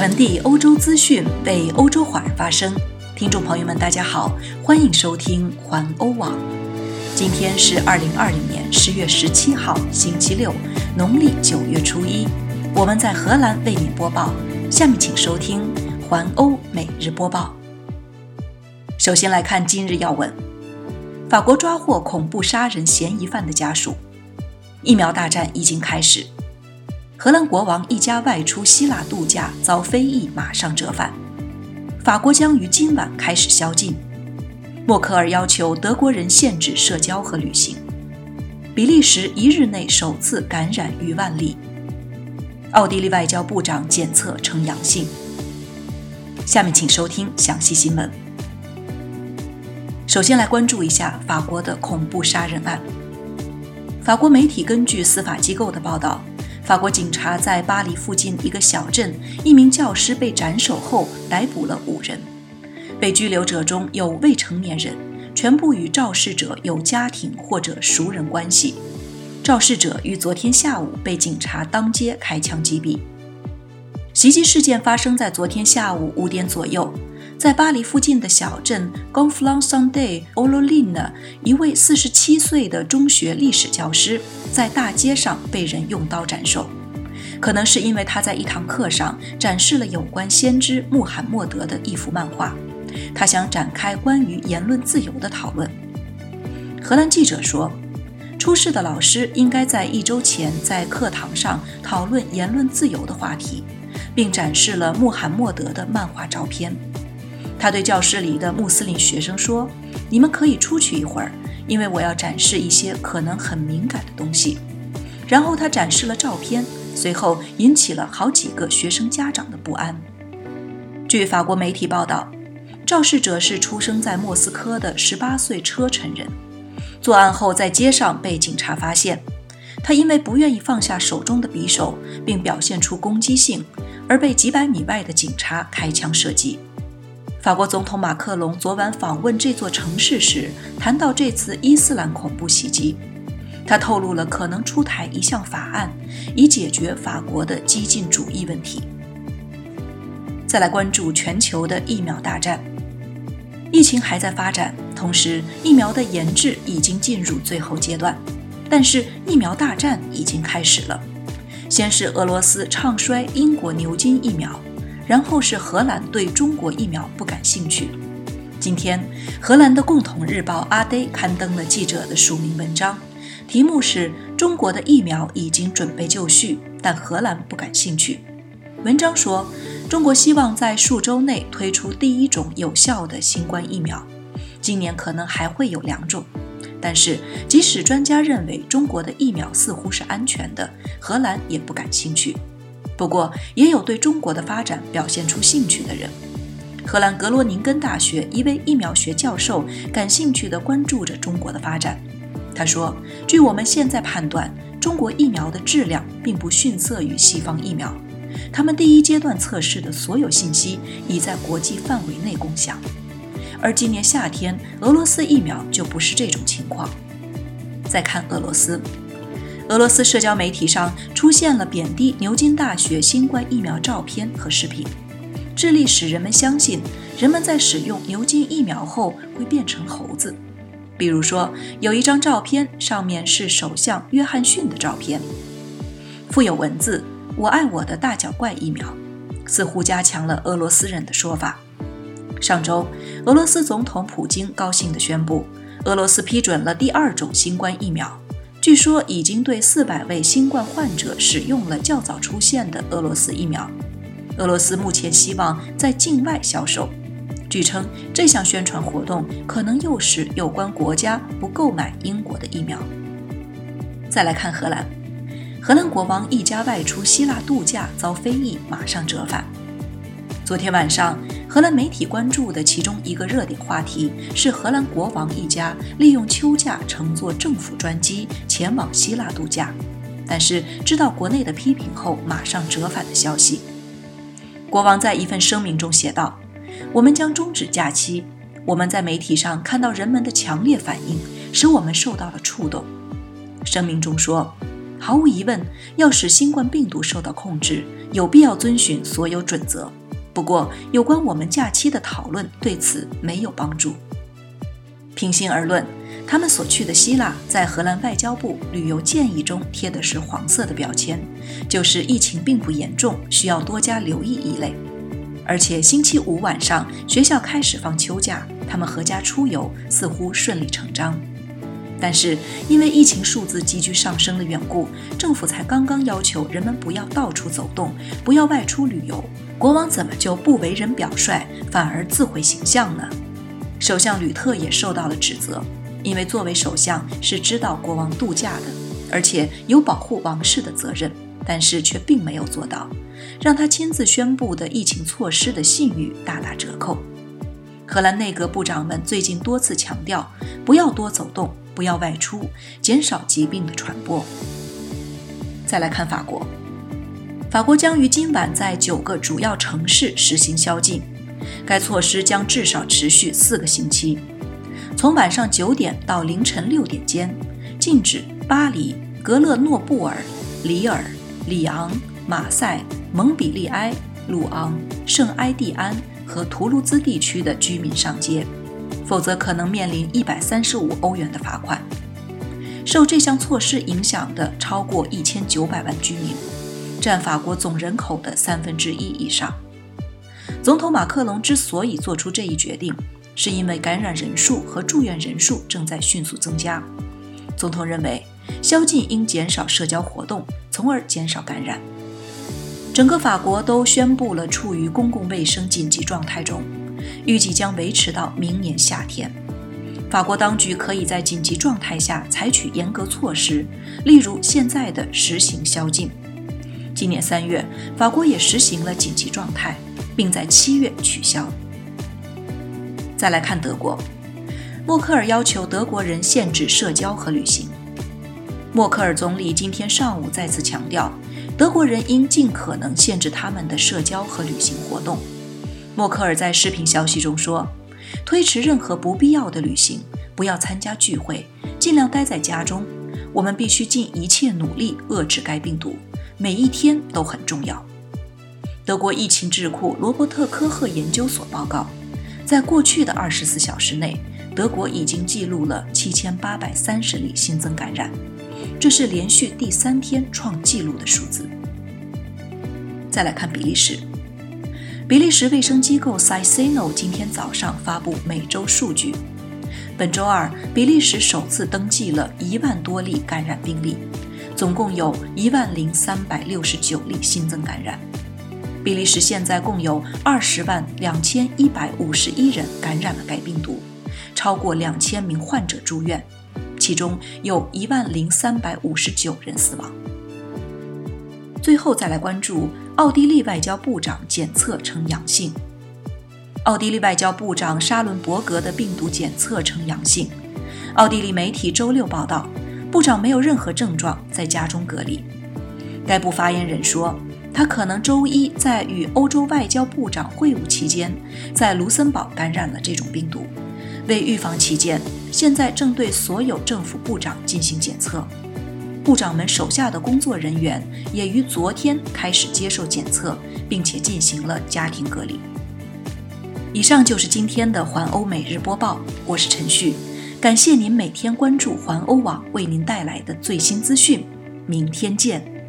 传递欧洲资讯，为欧洲华人发声。听众朋友们，大家好，欢迎收听环欧网。今天是二零二零年十月十七号，星期六，农历九月初一。我们在荷兰为您播报。下面请收听环欧每日播报。首先来看今日要闻：法国抓获恐怖杀人嫌疑犯的家属。疫苗大战已经开始。荷兰国王一家外出希腊度假遭非议，马上折返。法国将于今晚开始宵禁。默克尔要求德国人限制社交和旅行。比利时一日内首次感染逾万例。奥地利外交部长检测呈阳性。下面请收听详细新闻。首先来关注一下法国的恐怖杀人案。法国媒体根据司法机构的报道。法国警察在巴黎附近一个小镇，一名教师被斩首后逮捕了五人。被拘留者中有未成年人，全部与肇事者有家庭或者熟人关系。肇事者于昨天下午被警察当街开枪击毙。袭击事件发生在昨天下午五点左右。在巴黎附近的小镇 g o n f l o n s o n d a y o l o l i n e 一位四十七岁的中学历史教师在大街上被人用刀斩首，可能是因为他在一堂课上展示了有关先知穆罕默德的一幅漫画，他想展开关于言论自由的讨论。荷兰记者说，出事的老师应该在一周前在课堂上讨论言论自由的话题，并展示了穆罕默德的漫画照片。他对教室里的穆斯林学生说：“你们可以出去一会儿，因为我要展示一些可能很敏感的东西。”然后他展示了照片，随后引起了好几个学生家长的不安。据法国媒体报道，肇事者是出生在莫斯科的18岁车臣人，作案后在街上被警察发现。他因为不愿意放下手中的匕首，并表现出攻击性，而被几百米外的警察开枪射击。法国总统马克龙昨晚访问这座城市时，谈到这次伊斯兰恐怖袭击，他透露了可能出台一项法案，以解决法国的激进主义问题。再来关注全球的疫苗大战，疫情还在发展，同时疫苗的研制已经进入最后阶段，但是疫苗大战已经开始了。先是俄罗斯唱衰英国牛津疫苗。然后是荷兰对中国疫苗不感兴趣。今天，荷兰的共同日报《阿呆》刊登了记者的署名文章，题目是“中国的疫苗已经准备就绪，但荷兰不感兴趣”。文章说，中国希望在数周内推出第一种有效的新冠疫苗，今年可能还会有两种。但是，即使专家认为中国的疫苗似乎是安全的，荷兰也不感兴趣。不过，也有对中国的发展表现出兴趣的人。荷兰格罗宁根大学一位疫苗学教授感兴趣地关注着中国的发展。他说：“据我们现在判断，中国疫苗的质量并不逊色于西方疫苗。他们第一阶段测试的所有信息已在国际范围内共享。而今年夏天，俄罗斯疫苗就不是这种情况。”再看俄罗斯。俄罗斯社交媒体上出现了贬低牛津大学新冠疫苗照片和视频，致力使人们相信人们在使用牛津疫苗后会变成猴子。比如说，有一张照片上面是首相约翰逊的照片，附有文字“我爱我的大脚怪疫苗”，似乎加强了俄罗斯人的说法。上周，俄罗斯总统普京高兴地宣布，俄罗斯批准了第二种新冠疫苗。据说已经对四百位新冠患者使用了较早出现的俄罗斯疫苗。俄罗斯目前希望在境外销售。据称，这项宣传活动可能诱使有关国家不购买英国的疫苗。再来看荷兰，荷兰国王一家外出希腊度假遭非议，马上折返。昨天晚上。荷兰媒体关注的其中一个热点话题是荷兰国王一家利用秋假乘坐政府专机前往希腊度假，但是知道国内的批评后马上折返的消息。国王在一份声明中写道：“我们将终止假期。我们在媒体上看到人们的强烈反应，使我们受到了触动。”声明中说：“毫无疑问，要使新冠病毒受到控制，有必要遵循所有准则。不过，有关我们假期的讨论对此没有帮助。平心而论，他们所去的希腊，在荷兰外交部旅游建议中贴的是黄色的标签，就是疫情并不严重，需要多加留意一类。而且星期五晚上学校开始放秋假，他们合家出游似乎顺理成章。但是因为疫情数字急剧上升的缘故，政府才刚刚要求人们不要到处走动，不要外出旅游。国王怎么就不为人表率，反而自毁形象呢？首相吕特也受到了指责，因为作为首相是知道国王度假的，而且有保护王室的责任，但是却并没有做到，让他亲自宣布的疫情措施的信誉大打折扣。荷兰内阁部长们最近多次强调，不要多走动。不要外出，减少疾病的传播。再来看法国，法国将于今晚在九个主要城市实行宵禁，该措施将至少持续四个星期。从晚上九点到凌晨六点间，禁止巴黎、格勒诺布尔、里尔、里昂、马赛、蒙彼利埃、鲁昂、圣埃蒂安和图卢兹地区的居民上街。否则可能面临一百三十五欧元的罚款。受这项措施影响的超过一千九百万居民，占法国总人口的三分之一以上。总统马克龙之所以做出这一决定，是因为感染人数和住院人数正在迅速增加。总统认为，宵禁应减少社交活动，从而减少感染。整个法国都宣布了处于公共卫生紧急状态中。预计将维持到明年夏天。法国当局可以在紧急状态下采取严格措施，例如现在的实行宵禁。今年三月，法国也实行了紧急状态，并在七月取消。再来看德国，默克尔要求德国人限制社交和旅行。默克尔总理今天上午再次强调，德国人应尽可能限制他们的社交和旅行活动。默克尔在视频消息中说：“推迟任何不必要的旅行，不要参加聚会，尽量待在家中。我们必须尽一切努力遏制该病毒，每一天都很重要。”德国疫情智库罗伯特科赫研究所报告，在过去的二十四小时内，德国已经记录了七千八百三十例新增感染，这是连续第三天创纪录的数字。再来看比利时。比利时卫生机构 Cicino 今天早上发布每周数据。本周二，比利时首次登记了一万多例感染病例，总共有一万零三百六十九例新增感染。比利时现在共有二十万两千一百五十一人感染了该病毒，超过两千名患者住院，其中有一万零三百五十九人死亡。最后再来关注奥地利外交部长检测呈阳性。奥地利外交部长沙伦伯格的病毒检测呈阳性。奥地利媒体周六报道，部长没有任何症状，在家中隔离。该部发言人说，他可能周一在与欧洲外交部长会晤期间，在卢森堡感染了这种病毒。为预防起见，现在正对所有政府部长进行检测。部长们手下的工作人员也于昨天开始接受检测，并且进行了家庭隔离。以上就是今天的环欧每日播报，我是陈旭，感谢您每天关注环欧网为您带来的最新资讯，明天见。